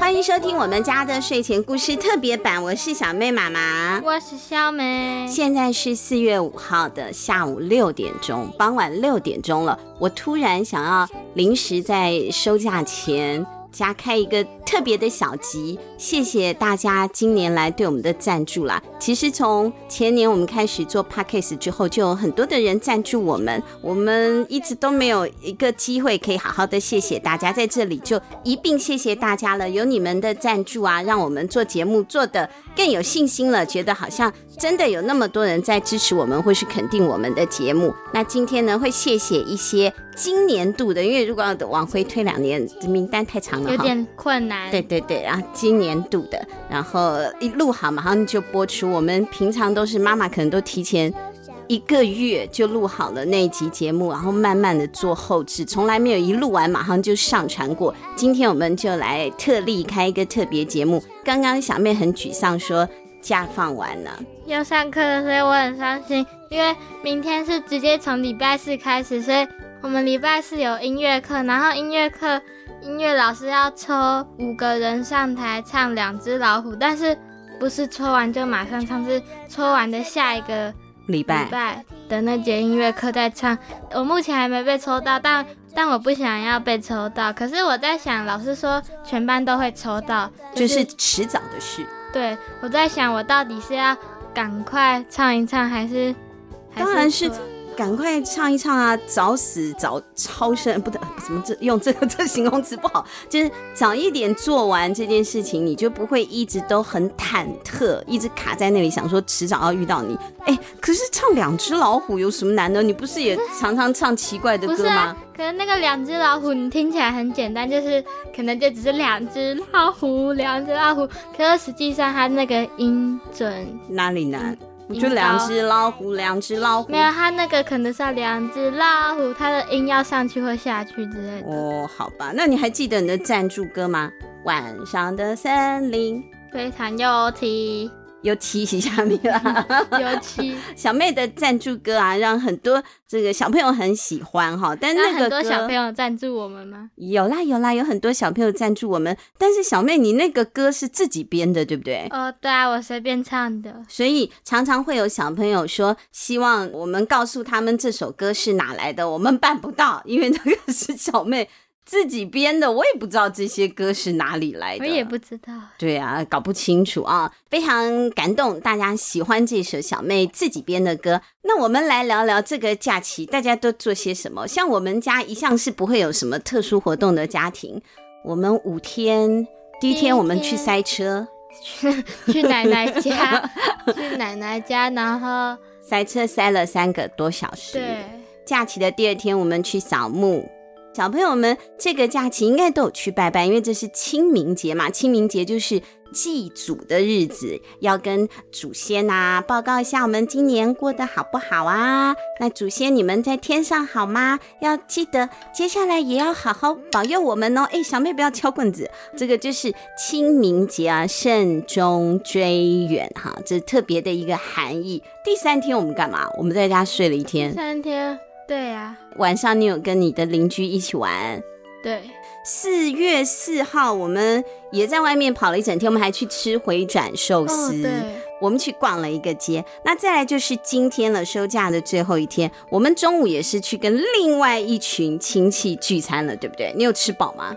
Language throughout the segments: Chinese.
欢迎收听我们家的睡前故事特别版，我是小妹妈妈，我是小妹。现在是四月五号的下午六点钟，傍晚六点钟了。我突然想要临时在收假前。加开一个特别的小集，谢谢大家今年来对我们的赞助啦。其实从前年我们开始做 Podcast 之后，就有很多的人赞助我们，我们一直都没有一个机会可以好好的谢谢大家，在这里就一并谢谢大家了。有你们的赞助啊，让我们做节目做得更有信心了，觉得好像真的有那么多人在支持我们，或是肯定我们的节目。那今天呢，会谢谢一些今年度的，因为如果要往回推两年，名单太长了，有点困难。对对对，然后今年度的，然后一录好马上就播出。我们平常都是妈妈可能都提前一个月就录好了那一集节目，然后慢慢的做后置，从来没有一录完马上就上传过。今天我们就来特例开一个特别节目。刚刚小妹很沮丧说假放完了，要上课了，所以我很伤心，因为明天是直接从礼拜四开始，所以。我们礼拜四有音乐课，然后音乐课音乐老师要抽五个人上台唱《两只老虎》，但是不是抽完就马上唱，是抽完的下一个礼拜礼拜的那节音乐课再唱。我目前还没被抽到，但但我不想要被抽到。可是我在想，老师说全班都会抽到，就是迟早的事。对，我在想，我到底是要赶快唱一唱，还是还是当然是。赶快唱一唱啊！早死早超生，不得怎么这用这个这形容词不好，就是早一点做完这件事情，你就不会一直都很忐忑，一直卡在那里，想说迟早要遇到你。哎，可是唱两只老虎有什么难的？你不是也常常唱奇怪的歌吗？啊、可能那个两只老虎你听起来很简单，就是可能就只是两只老虎，两只老虎，可是实际上它那个音准哪里难？就两只老虎，两只老虎。没有，它那个可能是要两只老虎，它的音要上去或下去之类的。哦，好吧，那你还记得你的赞助歌吗？晚上的森林非常有趣。又提一下面了，尤其 小妹的赞助歌啊，让很多这个小朋友很喜欢哈。但那个很多小朋友赞助我们吗？有啦有啦，有很多小朋友赞助我们。但是小妹，你那个歌是自己编的，对不对？哦，对啊，我随便唱的。所以常常会有小朋友说，希望我们告诉他们这首歌是哪来的。我们办不到，因为那个是小妹。自己编的，我也不知道这些歌是哪里来的，我也不知道。对啊，搞不清楚啊，非常感动，大家喜欢这首小妹自己编的歌。那我们来聊聊这个假期大家都做些什么。像我们家一向是不会有什么特殊活动的家庭，我们五天，第一天我们去塞车，去 去奶奶家，去奶奶家，然后塞车塞了三个多小时。对，假期的第二天我们去扫墓。小朋友们，这个假期应该都有去拜拜，因为这是清明节嘛。清明节就是祭祖的日子，要跟祖先啊报告一下我们今年过得好不好啊？那祖先你们在天上好吗？要记得接下来也要好好保佑我们哦。哎，小妹不要敲棍子，这个就是清明节啊，慎终追远哈，这特别的一个含义。第三天我们干嘛？我们在家睡了一天。三天。对呀、啊，晚上你有跟你的邻居一起玩？对，四月四号我们也在外面跑了一整天，我们还去吃回转寿司。哦、对，我们去逛了一个街。那再来就是今天了，休假的最后一天，我们中午也是去跟另外一群亲戚聚餐了，对不对？你有吃饱吗？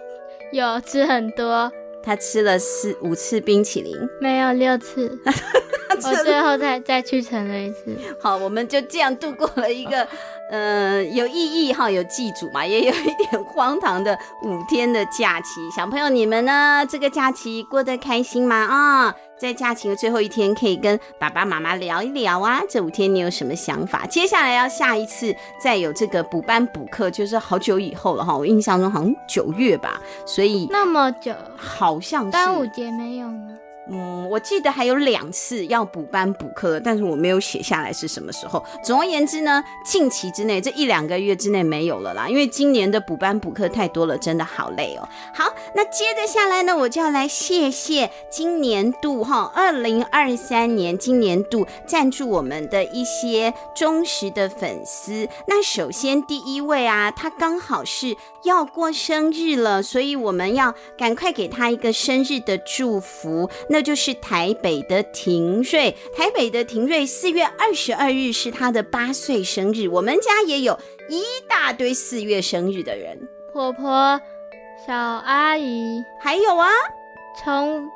有吃很多，他吃了四五次冰淇淋，没有六次，我最后再再去盛了一次。好，我们就这样度过了一个。呃，有意义哈，有祭祖嘛，也有一点荒唐的五天的假期。小朋友，你们呢？这个假期过得开心吗？啊、哦，在假期的最后一天，可以跟爸爸妈妈聊一聊啊。这五天你有什么想法？接下来要下一次再有这个补班补课，就是好久以后了哈。我印象中好像九月吧，所以那么久，好像是端午节没有吗？嗯，我记得还有两次要补班补课，但是我没有写下来是什么时候。总而言之呢，近期之内这一两个月之内没有了啦，因为今年的补班补课太多了，真的好累哦。好，那接着下来呢，我就要来谢谢今年度哈，二零二三年今年度赞助我们的一些忠实的粉丝。那首先第一位啊，他刚好是要过生日了，所以我们要赶快给他一个生日的祝福。那就是台北的廷瑞，台北的廷瑞，四月二十二日是他的八岁生日。我们家也有一大堆四月生日的人，婆婆、小阿姨，还有啊，从。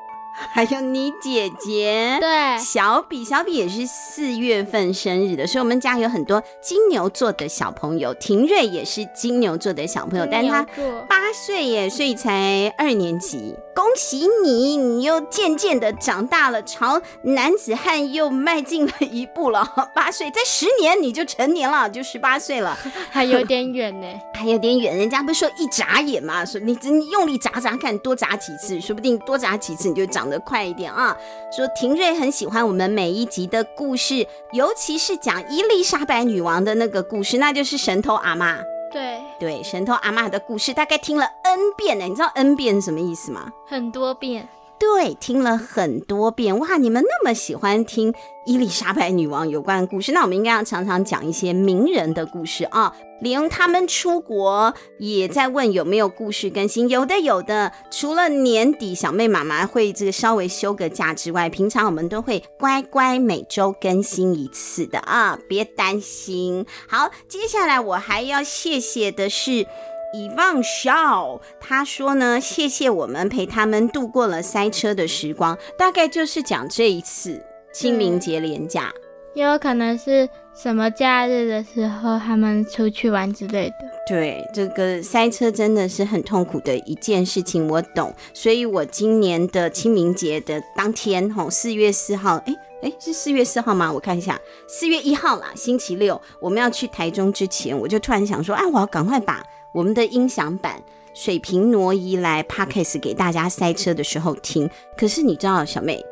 还有你姐姐，对，小比，小比也是四月份生日的，所以我们家有很多金牛座的小朋友。廷瑞也是金牛座的小朋友，但是他八岁耶，所以才二年级。恭喜你，你又渐渐的长大了，朝男子汉又迈进了一步了。八岁，在十年你就成年了，就十八岁了，还有点远呢，还有点远。人家不是说一眨眼嘛，说你你用力眨眨看，多眨几次，说不定多眨几次你就长。得快一点啊！说廷瑞很喜欢我们每一集的故事，尤其是讲伊丽莎白女王的那个故事，那就是神偷阿嬷。对对，神偷阿妈的故事大概听了 N 遍呢。你知道 N 遍是什么意思吗？很多遍。对，听了很多遍。哇，你们那么喜欢听伊丽莎白女王有关的故事，那我们应该要常常讲一些名人的故事啊。连他们出国也在问有没有故事更新，有的有的。除了年底小妹妈妈会这个稍微休个假之外，平常我们都会乖乖每周更新一次的啊，别担心。好，接下来我还要谢谢的是以望少，他说呢，谢谢我们陪他们度过了塞车的时光，大概就是讲这一次清明节连假。也有可能是什么假日的时候，他们出去玩之类的。对，这个塞车真的是很痛苦的一件事情，我懂。所以我今年的清明节的当天，吼，四月四号，哎哎，是四月四号吗？我看一下，四月一号啦，星期六，我们要去台中之前，我就突然想说，啊，我要赶快把我们的音响版水平挪移来 Podcast 给大家塞车的时候听。可是你知道，小妹。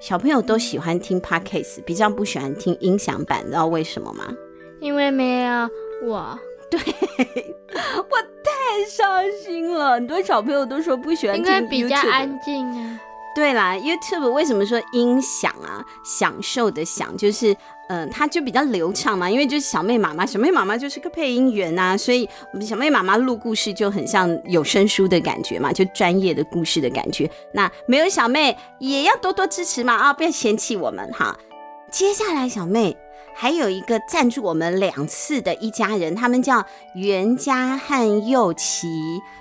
小朋友都喜欢听 Podcast，比较不喜欢听音响版，你知道为什么吗？因为没有我，对，我太伤心了。很多小朋友都说不喜欢听，因为比较安静啊。对啦，YouTube 为什么说音响啊？享受的享就是，嗯、它就比较流畅嘛。因为就是小妹妈妈，小妹妈妈就是个配音员啊，所以小妹妈妈录故事就很像有声书的感觉嘛，就专业的故事的感觉。那没有小妹也要多多支持嘛啊，不要嫌弃我们哈。接下来小妹。还有一个赞助我们两次的一家人，他们叫袁家和佑琪，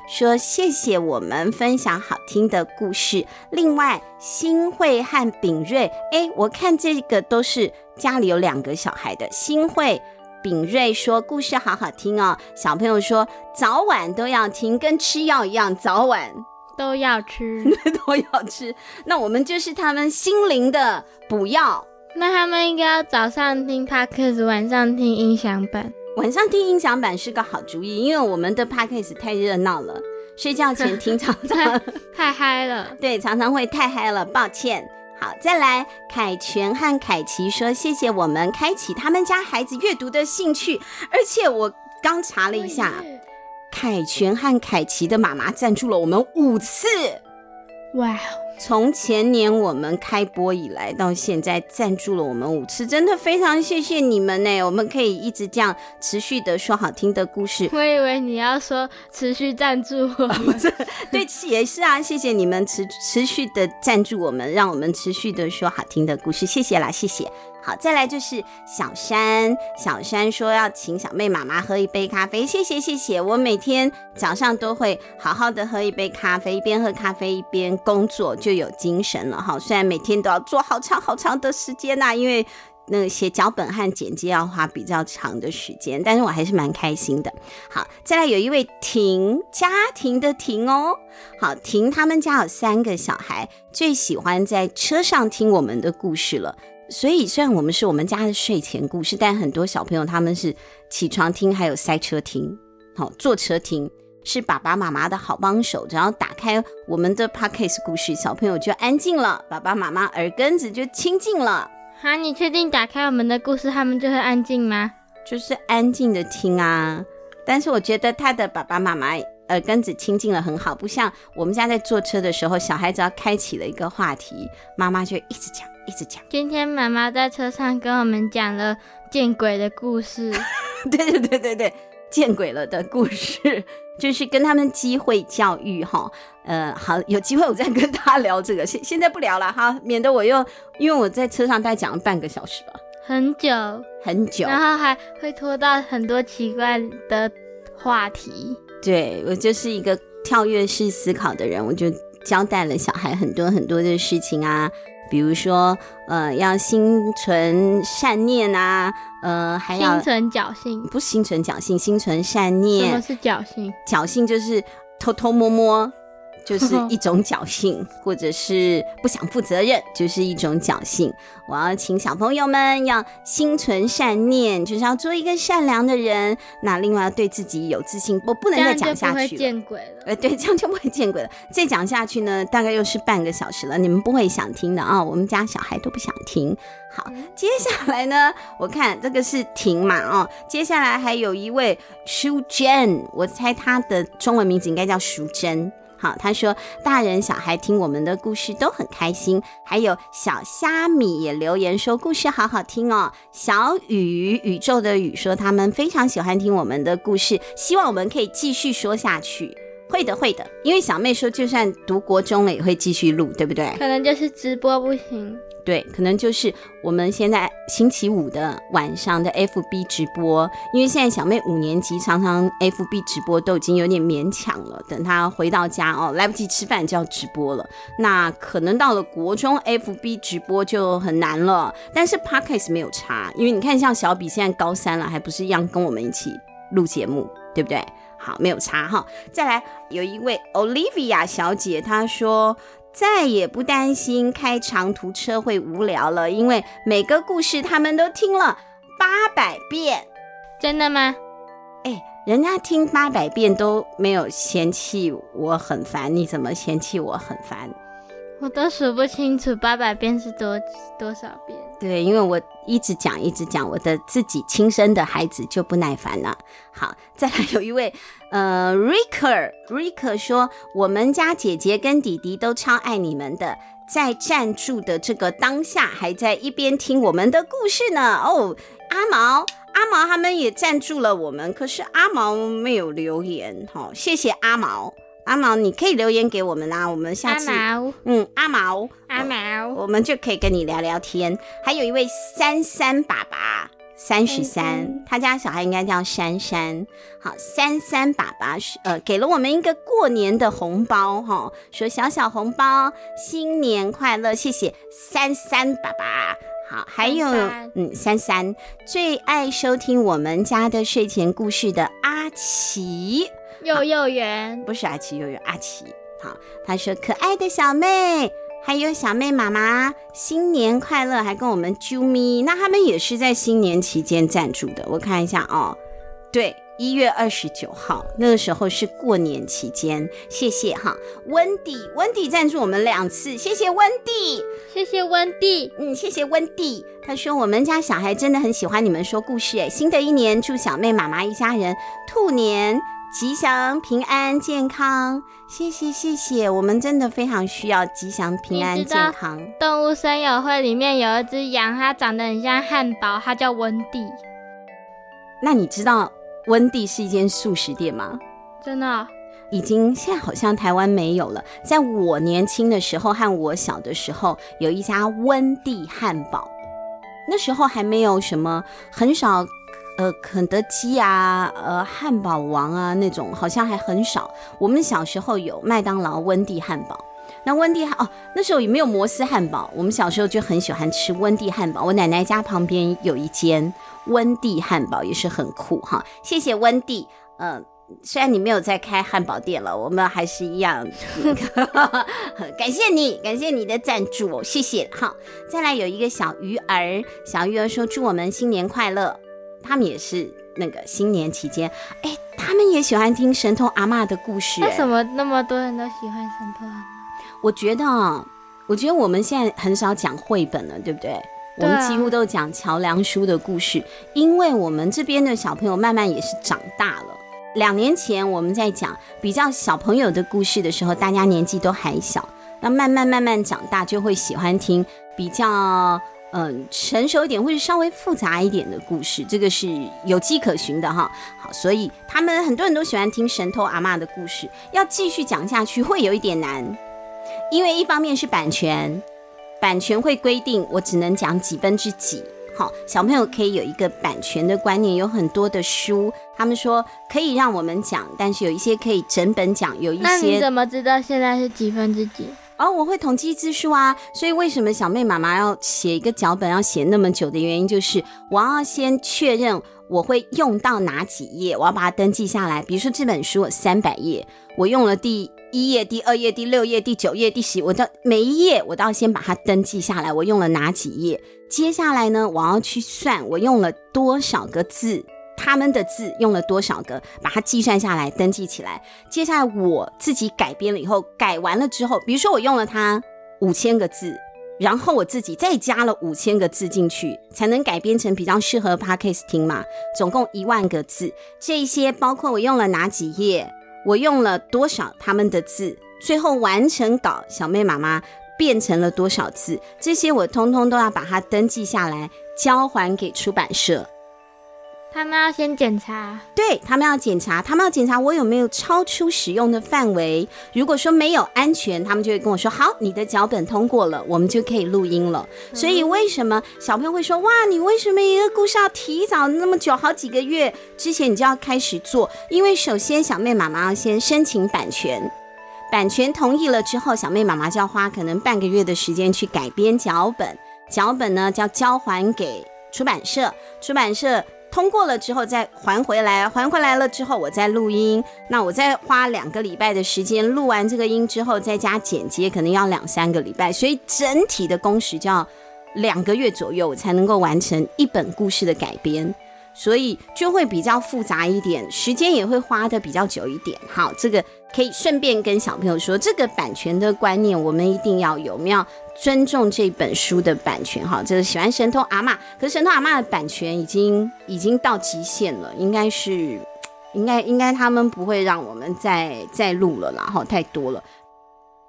说谢谢我们分享好听的故事。另外，新慧和炳瑞，哎，我看这个都是家里有两个小孩的。新慧、炳瑞说故事好好听哦，小朋友说早晚都要听，跟吃药一样，早晚都要吃，都要吃。那我们就是他们心灵的补药。那他们应该要早上听 Podcast，晚上听音响版。晚上听音响版是个好主意，因为我们的 Podcast 太热闹了，睡觉前听常常 太嗨了。对，常常会太嗨了，抱歉。好，再来，凯旋和凯奇说谢谢我们开启他们家孩子阅读的兴趣，而且我刚查了一下，凯旋和凯奇的妈妈赞助了我们五次。哇哦！从前年我们开播以来到现在，赞助了我们五次，真的非常谢谢你们呢！我们可以一直这样持续的说好听的故事。我以为你要说持续赞助我？对，也是啊，谢谢你们持持续的赞助我们，让我们持续的说好听的故事，谢谢啦，谢谢。好，再来就是小山，小山说要请小妹妈妈喝一杯咖啡，谢谢谢谢，我每天早上都会好好的喝一杯咖啡，一边喝咖啡一边工作就有精神了哈。虽然每天都要做好长好长的时间呐、因为那个写脚本和剪辑要花比较长的时间，但是我还是蛮开心的。好，再来有一位婷，家庭的婷哦，好，婷他们家有三个小孩，最喜欢在车上听我们的故事了。所以，虽然我们是我们家的睡前故事，但很多小朋友他们是起床听，还有塞车听，好坐车听。是爸爸妈妈的好帮手。只要打开我们的 Podcast 故事，小朋友就安静了，爸爸妈妈耳根子就清净了。好，你确定打开我们的故事，他们就会安静吗？就是安静的听啊。但是我觉得他的爸爸妈妈耳根子清净了很好，不像我们家在坐车的时候，小孩子要开启了一个话题，妈妈就一直讲，一直讲。今天妈妈在车上跟我们讲了见鬼的故事。对对对对对，见鬼了的故事，就是跟他们机会教育哈。呃，好，有机会我再跟大家聊这个，现现在不聊了哈，免得我又因为我在车上大概讲了半个小时吧。很久很久，然后还会拖到很多奇怪的话题。对，我就是一个跳跃式思考的人，我就交代了小孩很多很多的事情啊，比如说呃，要心存善念啊，呃，还要心存侥幸，不是心存侥幸，心存善念。什么是侥幸？侥幸就是偷偷摸摸。就是 一种侥幸，或者是不想负责任，就是一种侥幸。我要请小朋友们要心存善念，就是要做一个善良的人。那另外要对自己有自信，我不能再讲下去见鬼了。呃，对，这样就不会见鬼了。再讲下去呢，大概又是半个小时了，你们不会想听的啊。我们家小孩都不想听。好，接下来呢，我看这个是婷嘛，哦，接下来还有一位淑珍，我猜她的中文名字应该叫淑珍。好，他说大人小孩听我们的故事都很开心，还有小虾米也留言说故事好好听哦。小雨宇宙的雨说他们非常喜欢听我们的故事，希望我们可以继续说下去。会的，会的，因为小妹说就算读国中了也会继续录，对不对？可能就是直播不行。对，可能就是我们现在星期五的晚上的 FB 直播，因为现在小妹五年级，常常 FB 直播都已经有点勉强了。等她回到家哦，来不及吃饭就要直播了。那可能到了国中 FB 直播就很难了。但是 Podcast 没有差，因为你看像小比现在高三了，还不是一样跟我们一起录节目，对不对？好，没有差哈。再来有一位 Olivia 小姐，她说。再也不担心开长途车会无聊了，因为每个故事他们都听了八百遍。真的吗？哎，人家听八百遍都没有嫌弃我很烦，你怎么嫌弃我很烦？我都数不清楚八百遍是多多少遍。对，因为我一直讲一直讲，我的自己亲生的孩子就不耐烦了。好，再来有一位呃，Ricker，Ricker 说，我们家姐姐跟弟弟都超爱你们的，在赞助的这个当下，还在一边听我们的故事呢。哦，阿毛，阿毛他们也赞助了我们，可是阿毛没有留言。好，谢谢阿毛。阿毛，你可以留言给我们啊，我们下次阿毛，嗯，阿毛，阿毛，我们就可以跟你聊聊天。还有一位三三爸爸，三十三，他家小孩应该叫珊珊。好，三三爸爸是呃给了我们一个过年的红包哈、哦，说小小红包，新年快乐，谢谢三三爸爸。好，还有嗯，三三最爱收听我们家的睡前故事的阿奇。幼幼园不是阿奇，幼幼阿奇。好，他说可爱的小妹，还有小妹妈妈，新年快乐，还跟我们啾咪。那他们也是在新年期间赞助的，我看一下哦。对，一月二十九号那个时候是过年期间，谢谢哈。温迪，温迪赞助我们两次，谢谢温迪，谢谢温迪，嗯，谢谢温迪。他说我们家小孩真的很喜欢你们说故事，哎，新的一年祝小妹妈妈一家人兔年。吉祥、平安、健康，谢谢谢谢，我们真的非常需要吉祥、平安、健康。动物森友会里面有一只羊，它长得很像汉堡，它叫温蒂。那你知道温蒂是一间素食店吗？真的哦？已经现在好像台湾没有了。在我年轻的时候和我小的时候，有一家温蒂汉堡，那时候还没有什么，很少。呃，肯德基啊，呃，汉堡王啊，那种好像还很少。我们小时候有麦当劳、温蒂汉堡。那温蒂哦，那时候也没有摩斯汉堡。我们小时候就很喜欢吃温蒂汉堡。我奶奶家旁边有一间温蒂汉堡，也是很酷哈。谢谢温蒂。呃，虽然你没有在开汉堡店了，我们还是一样。感谢你，感谢你的赞助，谢谢。好，再来有一个小鱼儿，小鱼儿说祝我们新年快乐。他们也是那个新年期间，哎，他们也喜欢听神偷阿嬷的故事。为什么那么多人都喜欢神偷阿嬷？我觉得啊，我觉得我们现在很少讲绘本了，对不对？我们几乎都讲桥梁书的故事，因为我们这边的小朋友慢慢也是长大了。两年前我们在讲比较小朋友的故事的时候，大家年纪都还小，那慢慢慢慢长大就会喜欢听比较嗯、成熟一点或者稍微复杂一点的故事，这个是有迹可循的哈。好，所以他们很多人都喜欢听神偷阿嬷的故事，要继续讲下去会有一点难，因为一方面是版权。版权会规定我只能讲几分之几，好，小朋友可以有一个版权的观念。有很多的书，他们说可以让我们讲，但是有一些可以整本讲，有一些。那你怎么知道现在是几分之几？哦，我会统计字数啊。所以为什么小妹妈妈要写一个脚本要写那么久的原因，就是我要先确认我会用到哪几页，我要把它登记下来。比如说这本书三百页，我用了第。一页、第二页、第六页、第九页、第十，我的每一页我都要先把它登记下来。我用了哪几页？接下来呢，我要去算我用了多少个字，他们的字用了多少个，把它计算下来，登记起来。接下来我自己改编了以后，改完了之后，比如说我用了它五千个字，然后我自己再加了五千个字进去，才能改编成比较适合 Podcast 听嘛。总共一万个字，这些包括我用了哪几页。我用了多少他们的字，最后完成稿，小妹妈妈变成了多少字，这些我通通都要把它登记下来，交还给出版社。他们要先检查，对，他们要检查，他们要检查我有没有超出使用的范围。如果说没有安全，他们就会跟我说：“好，你的脚本通过了，我们就可以录音了。”所以为什么小朋友会说：“哇，你为什么一个故事要提早那么久，好几个月之前你就要开始做？”因为首先小妹妈妈要先申请版权，版权同意了之后，小妹妈妈就要花可能半个月的时间去改编脚本，脚本呢就要交还给出版社，出版社。通过了之后再还回来，还回来了之后我再录音，那我再花两个礼拜的时间录完这个音之后再加剪接，可能要两三个礼拜，所以整体的工时就要两个月左右，我才能够完成一本故事的改编。所以就会比较复杂一点，时间也会花的比较久一点。好，这个可以顺便跟小朋友说，这个版权的观念我们一定要有，我们要尊重这本书的版权。哈，这个喜欢神偷阿嬷，可是神偷阿嬷的版权已经已经到极限了，应该是，应该应该他们不会让我们再再录了啦，哈，太多了。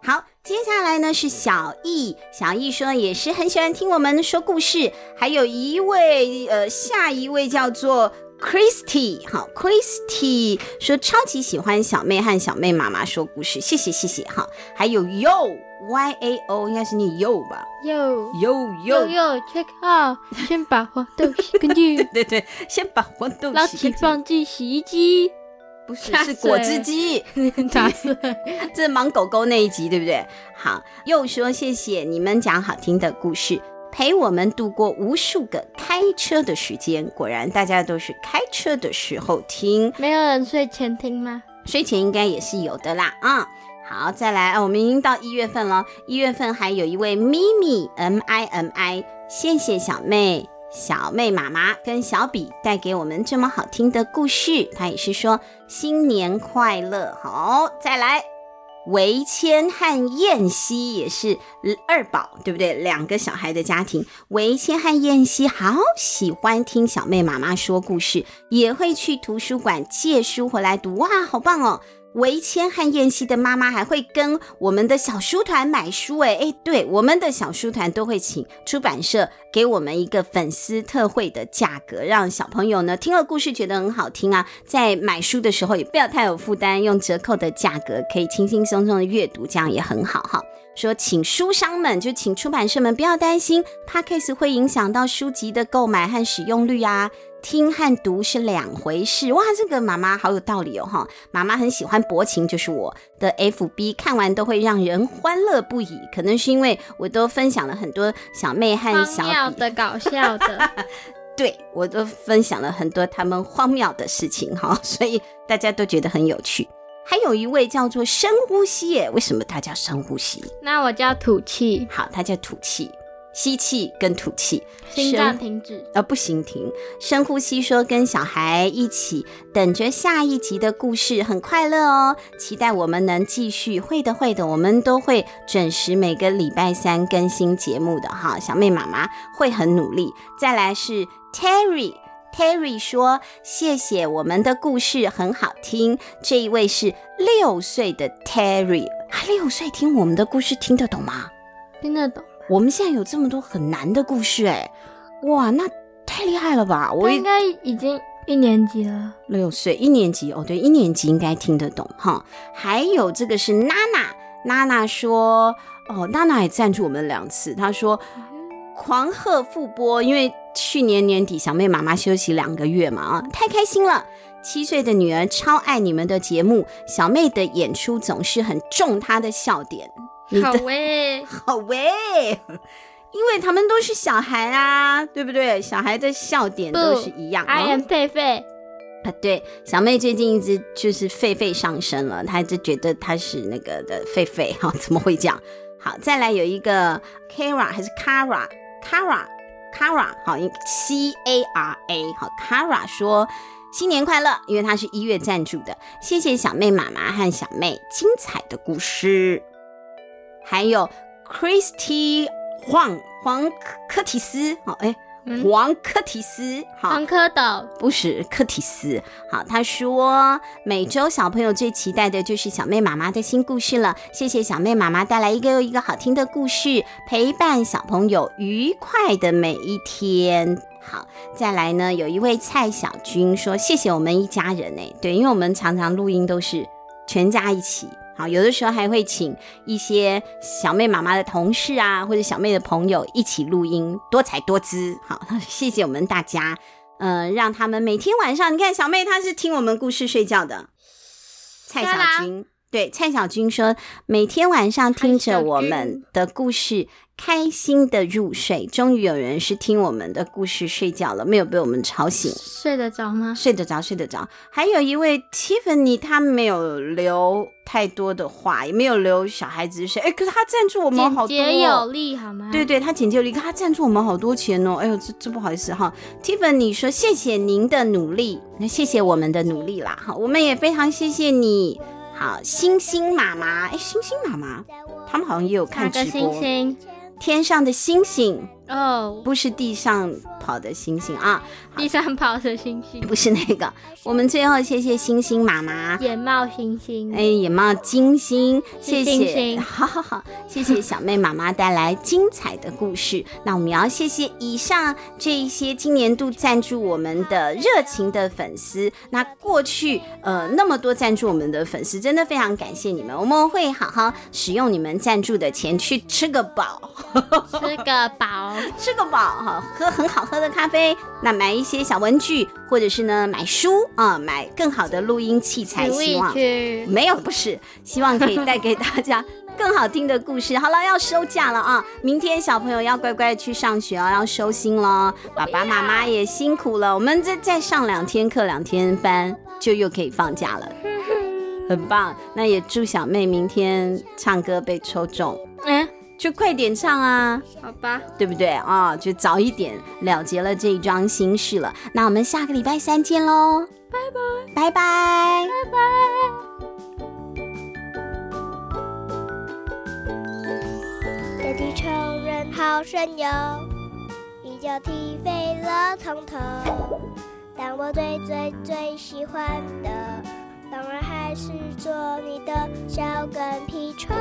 好，接下来呢是小易，小易说也是很喜欢听我们说故事，还有一位呃，下一位叫做 Christy，好，Christy 说超级喜欢小妹和小妹妈妈说故事，谢谢谢谢。哈，还有 Yo Y A O 应该是念 Yo 吧，Yo。Yo Yo Yo check out，先把黄豆洗干净，对对对，先把黄豆洗干净，放进洗衣机。不是，是果汁机。打碎，这是忙狗狗那一集，对不对？好，又说谢谢你们讲好听的故事，陪我们度过无数个开车的时间。果然，大家都是开车的时候听。没有人睡前听吗？睡前应该也是有的啦。啊、嗯，好，再来啊，我们已经到一月份了。一月份还有一位咪咪 M I M I，谢谢小妹。小妹妈妈跟小比带给我们这么好听的故事，她也是说新年快乐。好，再来，维谦和燕西也是二宝，对不对？两个小孩的家庭，维谦和燕西好喜欢听小妹妈妈说故事，也会去图书馆借书回来读。哇，好棒哦！维谦和燕西的妈妈还会跟我们的小书团买书，哎哎，对，我们的小书团都会请出版社给我们一个粉丝特惠的价格，让小朋友呢听了故事觉得很好听啊，在买书的时候也不要太有负担，用折扣的价格可以轻轻松松的阅读，这样也很好哈。说请书商们就请出版社们不要担心，Podcast 会影响到书籍的购买和使用率啊。听和读是两回事哇，这个妈妈好有道理哦哈！妈妈很喜欢薄情，就是我的 FB，看完都会让人欢乐不已。可能是因为我都分享了很多小妹和小的搞笑的，对，我都分享了很多他们荒谬的事情哈，所以大家都觉得很有趣。还有一位叫做深呼吸耶，为什么他叫深呼吸？那我叫吐气。好，他叫吐气。吸气跟吐气，心脏停止，呃，不行停，深呼吸，说跟小孩一起等着下一集的故事，很快乐哦，期待我们能继续，会的会的，我们都会准时每个礼拜三更新节目的哈，小妹妈妈会很努力。再来是 Terry，Terry 说谢谢我们的故事很好听，这一位是六岁的 Terry，他六岁听我们的故事听得懂吗？听得懂。我们现在有这么多很难的故事哎，哇，那太厉害了吧！我应该已经一年级了，六岁一年级哦，对，一年级应该听得懂哈。还有这个是娜娜，娜娜说哦，娜娜也赞助我们两次，她说狂贺复播，因为去年年底小妹妈妈休息两个月嘛啊，太开心了。七岁的女儿超爱你们的节目，小妹的演出总是很中她的笑点。好喂，好喂，因为他们都是小孩啊，对不对？小孩的笑点都是一样。I am 狒狒啊，对，小妹最近一直就是狒狒上身了，她一直觉得她是那个的狒狒哈，怎么会这样？好，再来有一个 Kara 还是 Kara，Kara，Kara，好，C A R A，好，Kara 说新年快乐，因为她是一月赞助的，谢谢小妹妈妈和小妹精彩的故事。还有 Christy 黄黄柯提斯，好哎，黄柯提斯，好黄蝌蚪。不是柯提斯，好，他说每周小朋友最期待的就是小妹妈妈的新故事了，谢谢小妹妈妈带来一个又一个好听的故事，陪伴小朋友愉快的每一天。好，再来呢，有一位蔡小军说谢谢我们一家人哎，对，因为我们常常录音都是全家一起。好，有的时候还会请一些小妹妈妈的同事啊，或者小妹的朋友一起录音，多彩多姿。好，谢谢我们大家，嗯、呃，让他们每天晚上，你看小妹她是听我们故事睡觉的。蔡小军，对，蔡小军说每天晚上听着我们的故事。开心的入睡，终于有人是听我们的故事睡觉了，没有被我们吵醒。睡得着吗？睡得着，睡得着。还有一位 Tiffany，他没有留太多的话，也没有留小孩子睡。哎，可是他赞助我们好多，简洁有力，好吗？对对，他简洁有力，他赞助我们好多钱哦。哎呦，这这不好意思哈。Tiffany 说谢谢您的努力，那谢谢我们的努力啦。好，我们也非常谢谢你。好，星星妈妈，哎，星星妈妈，他们好像也有看直播。星星？天上的星星哦，不是地上跑的星星啊，地上跑的星星。不是那个。我们最后谢谢星星妈妈，眼冒星星，哎，眼冒金星，谢谢，星。星好好好，谢谢小妹妈妈带来精彩的故事。那我们要谢谢以上这一些今年度赞助我们的热情的粉丝。那过去呃那么多赞助我们的粉丝，真的非常感谢你们。我们会好好使用你们赞助的钱去吃个饱，吃个饱，吃个饱哈，喝很好喝的咖啡。那买一些小文具，或者是呢买书啊，买更好的录音器材。希望没有不是，希望可以带给大家更好听的故事。好了，要收假了啊！明天小朋友要乖乖去上学哦，要收心了。爸爸妈妈也辛苦了，我们再再上两天课，两天班就又可以放假了，很棒。那也祝小妹明天唱歌被抽中。嗯。就快点唱啊，好吧，对不对啊、哦？就早一点了结了这一桩心事了。那我们下个礼拜三见喽，拜拜，拜拜，拜拜。在地球人好神游，一脚踢飞了从头。但我最最最喜欢的，当然还是做你的小跟屁虫。